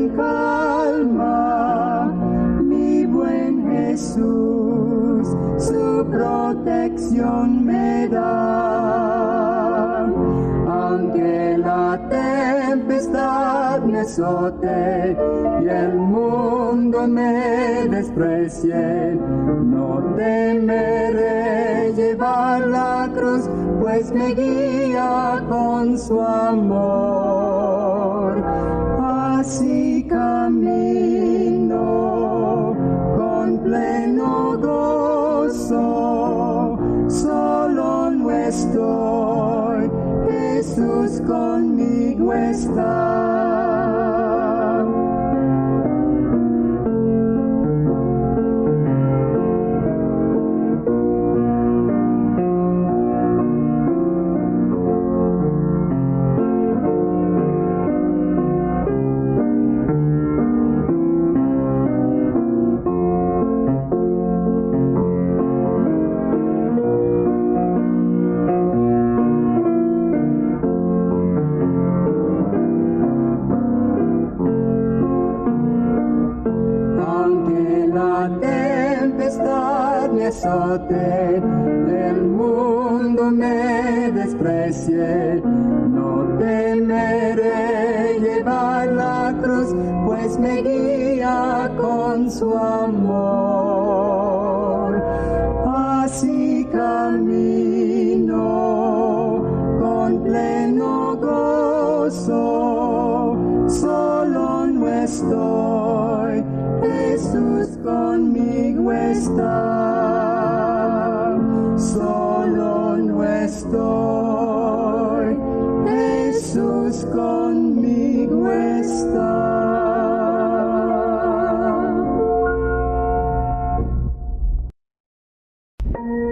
en calma, mi buen Jesús, su protección me da. Aunque la tempestad me sote y el mundo me desprecie, no temeré llevar la cruz, pues me guía con su amor. Así camino con pleno gozo, solo no estoy, Jesús conmigo está. you.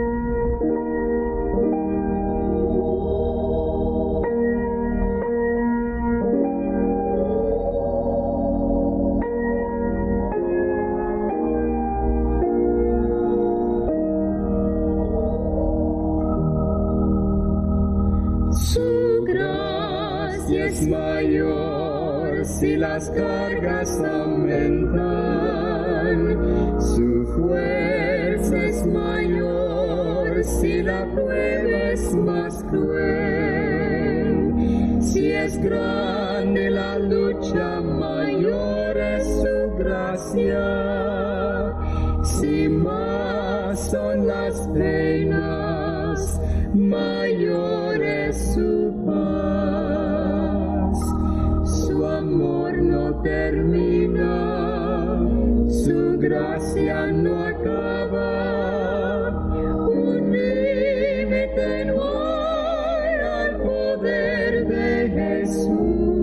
Jesús.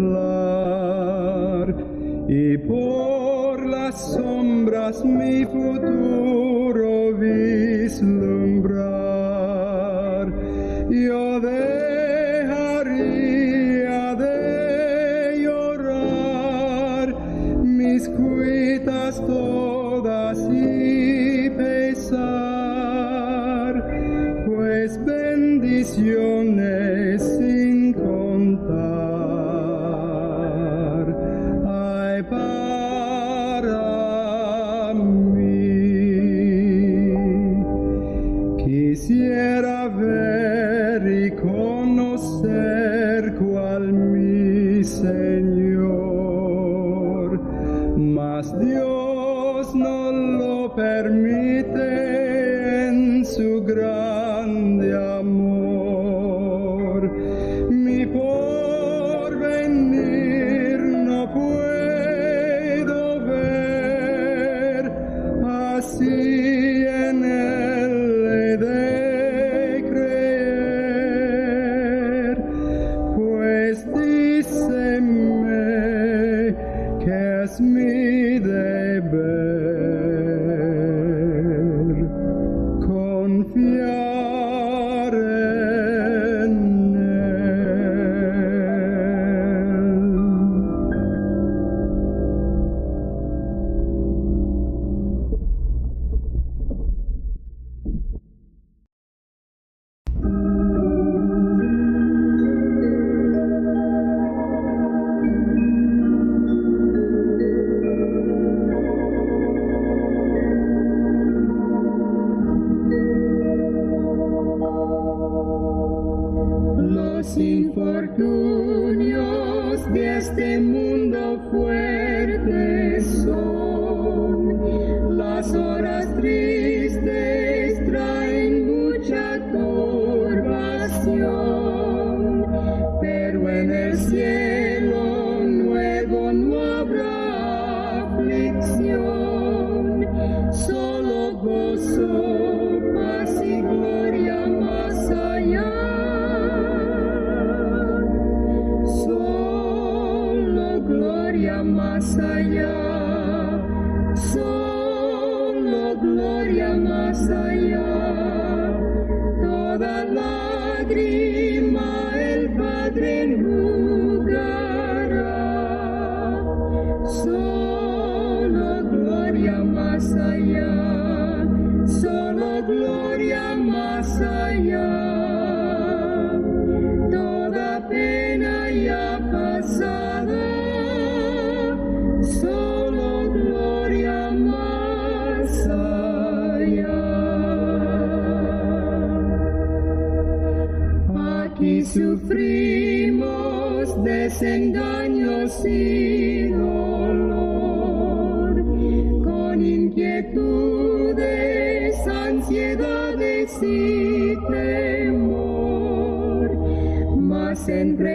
temblar y por las sombras mi futuro vislumbrar.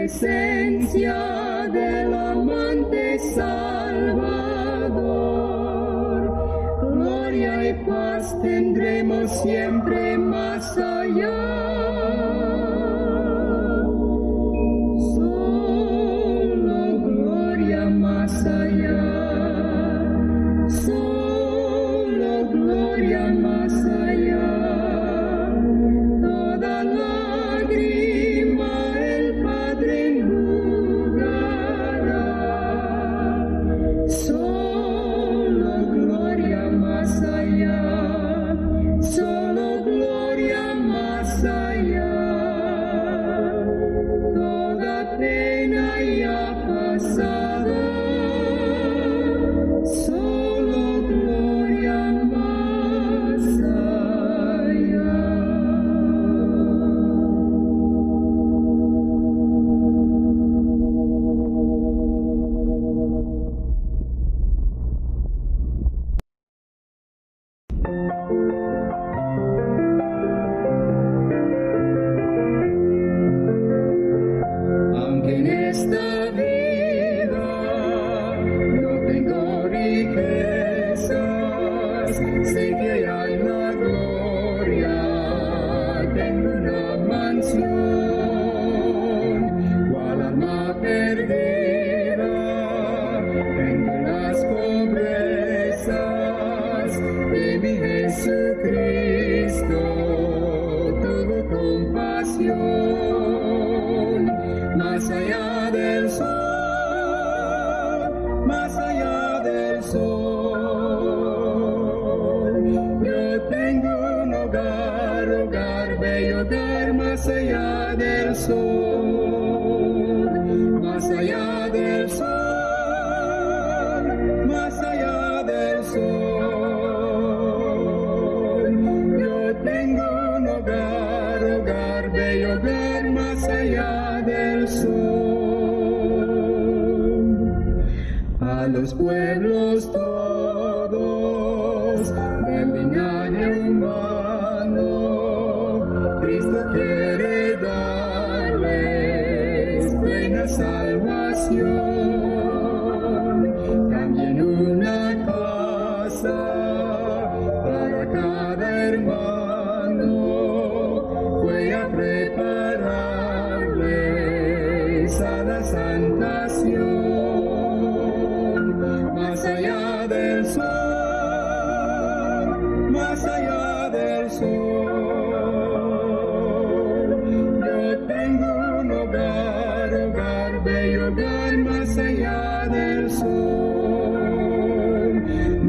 presencia del amante salvador. Gloria y paz tendremos siempre más allá.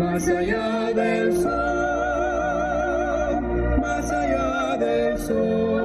Más allá del sol, más allá del sol.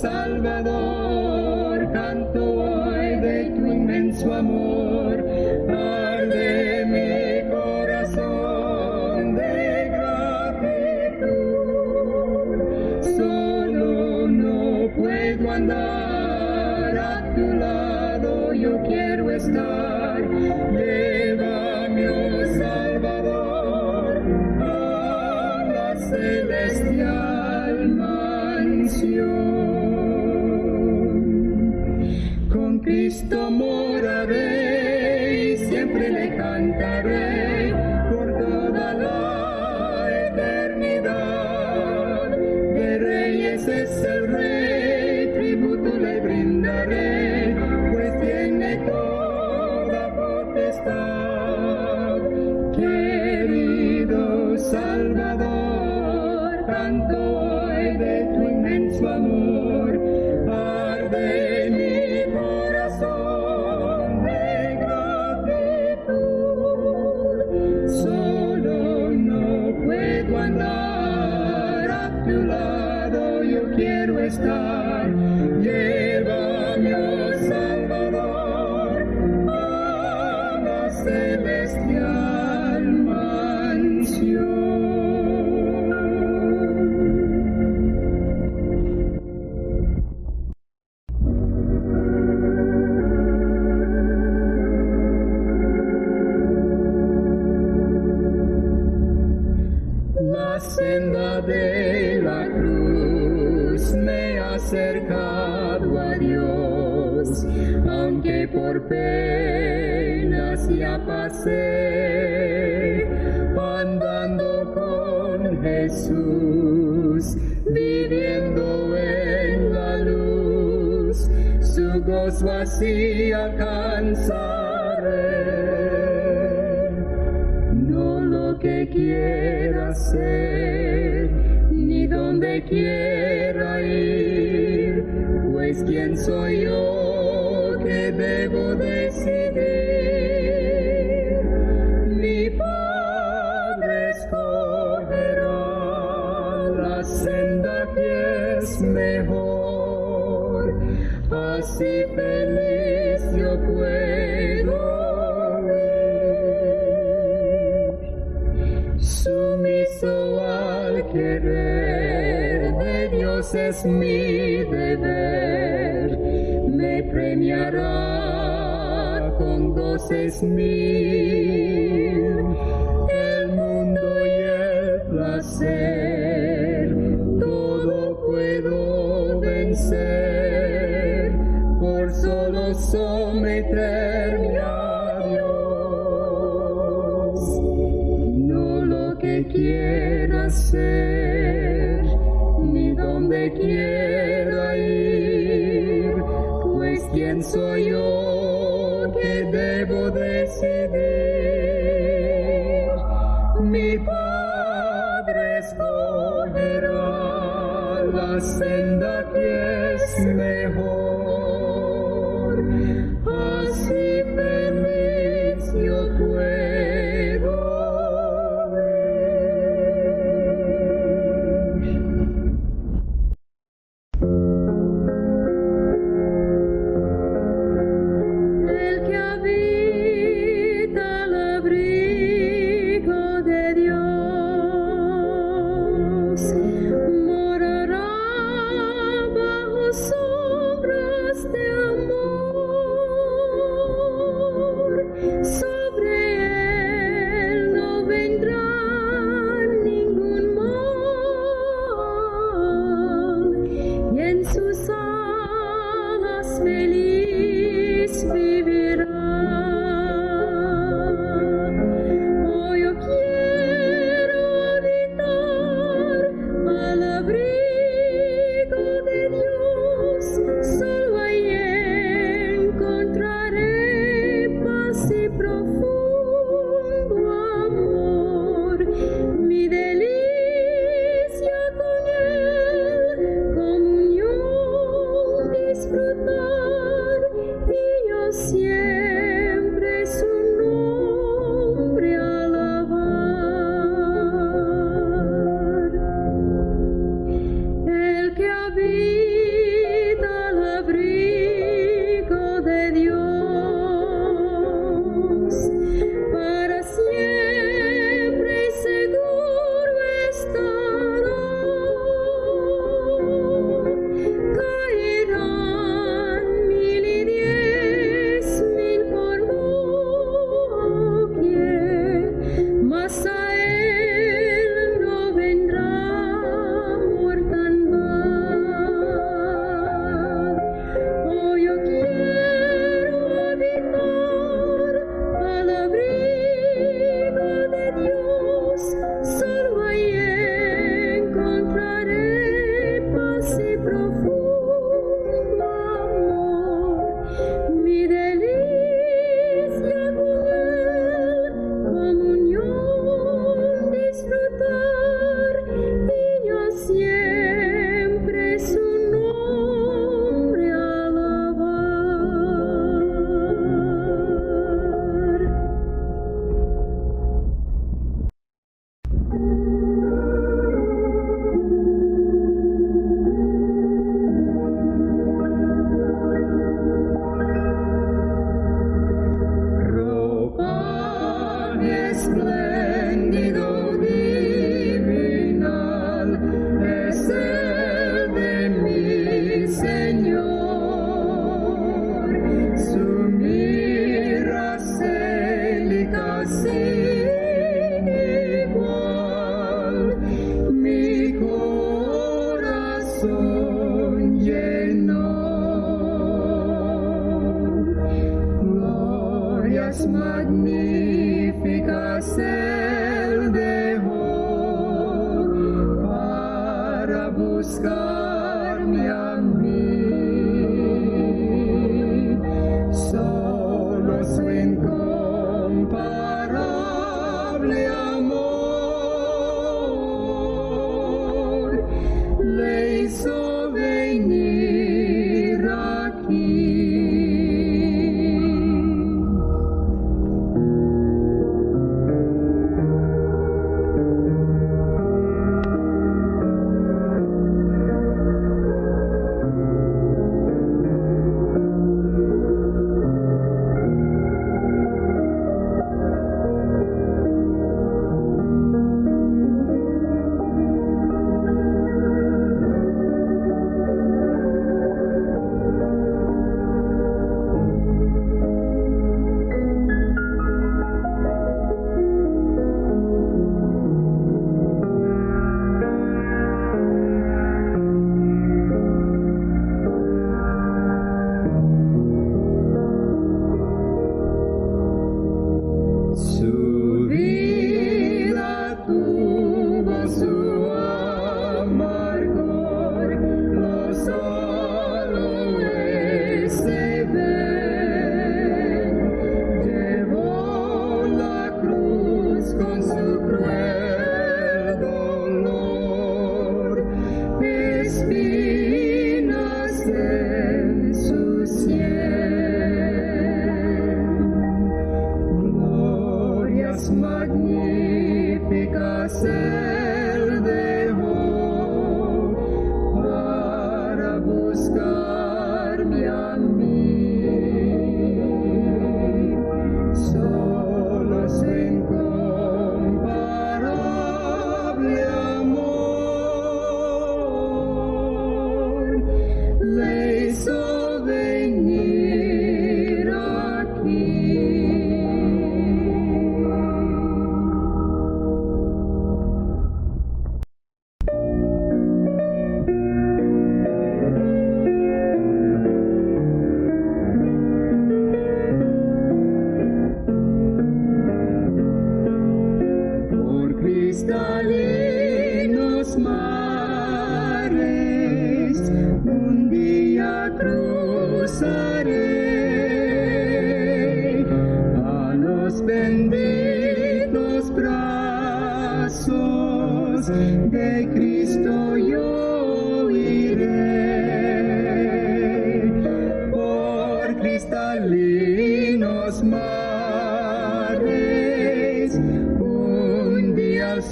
Salvador, Christus. Yeah. es mi deber, me premiará con goces míos. Pues sabes quién soy yo, que debo decidir. Mi Padre escogerá la senda que es mejor.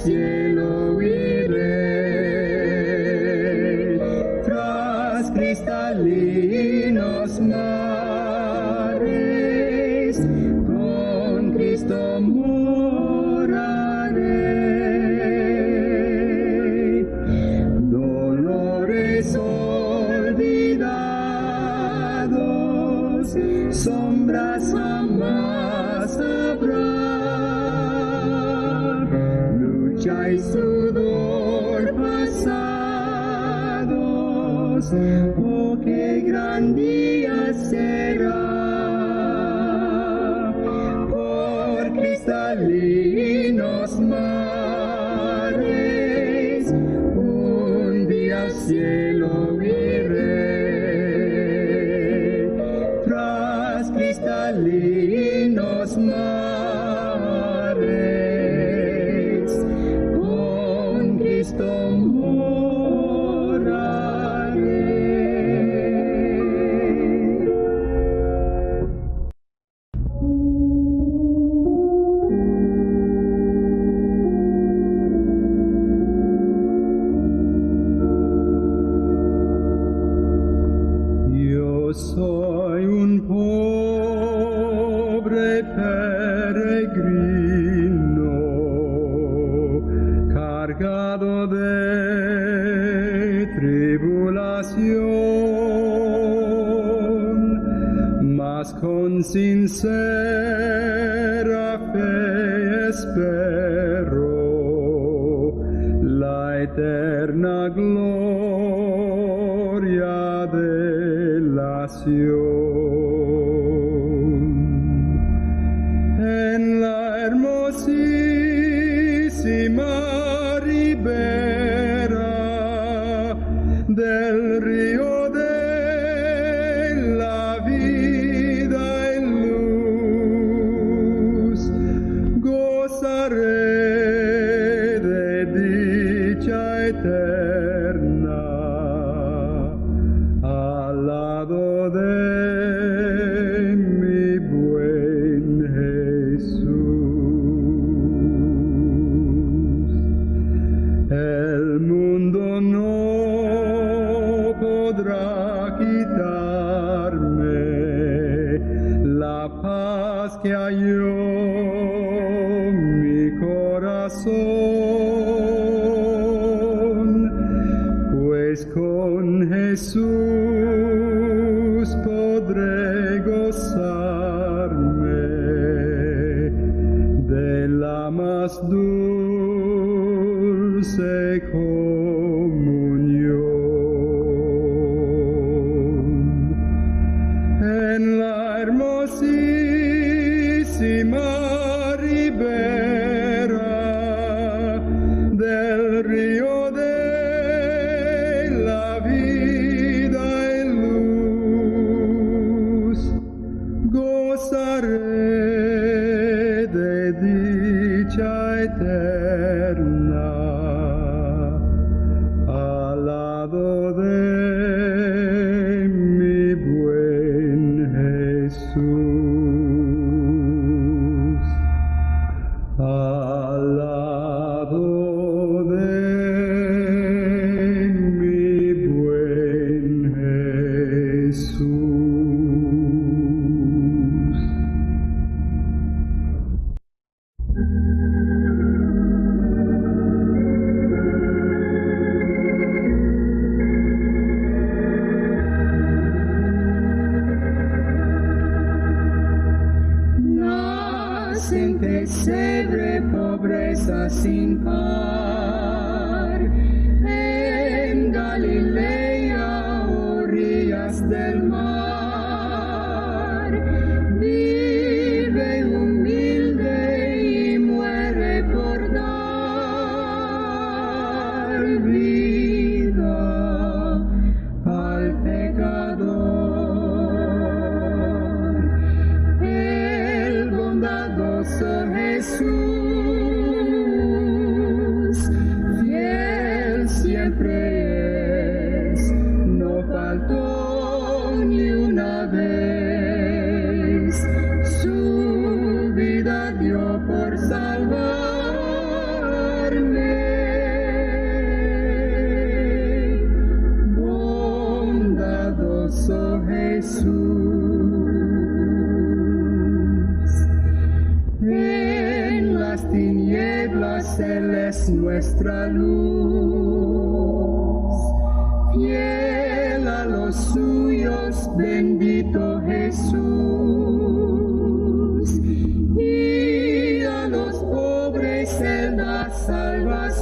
Soy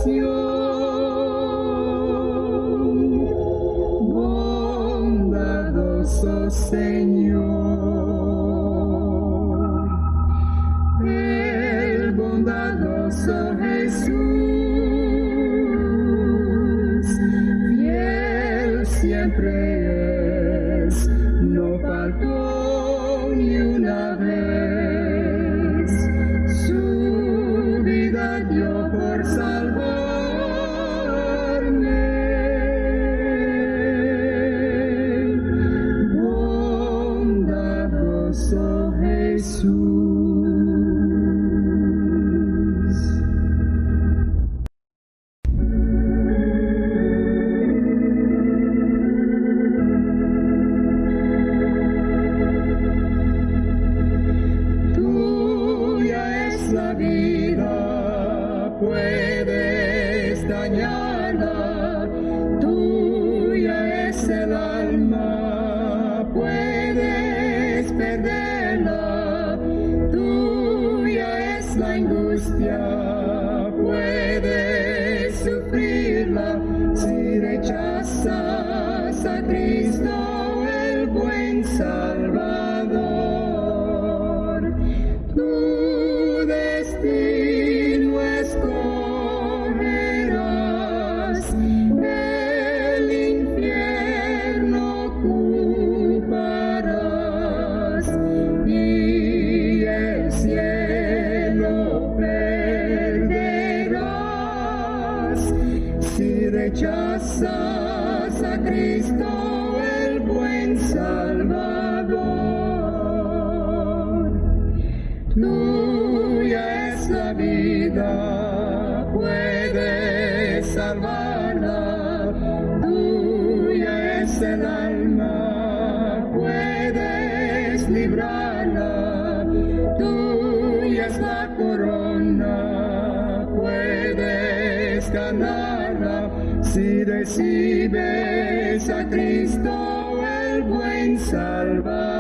You. mañana. librará, tuya es la corona, puedes ganarla si recibes a Cristo el buen Salvador.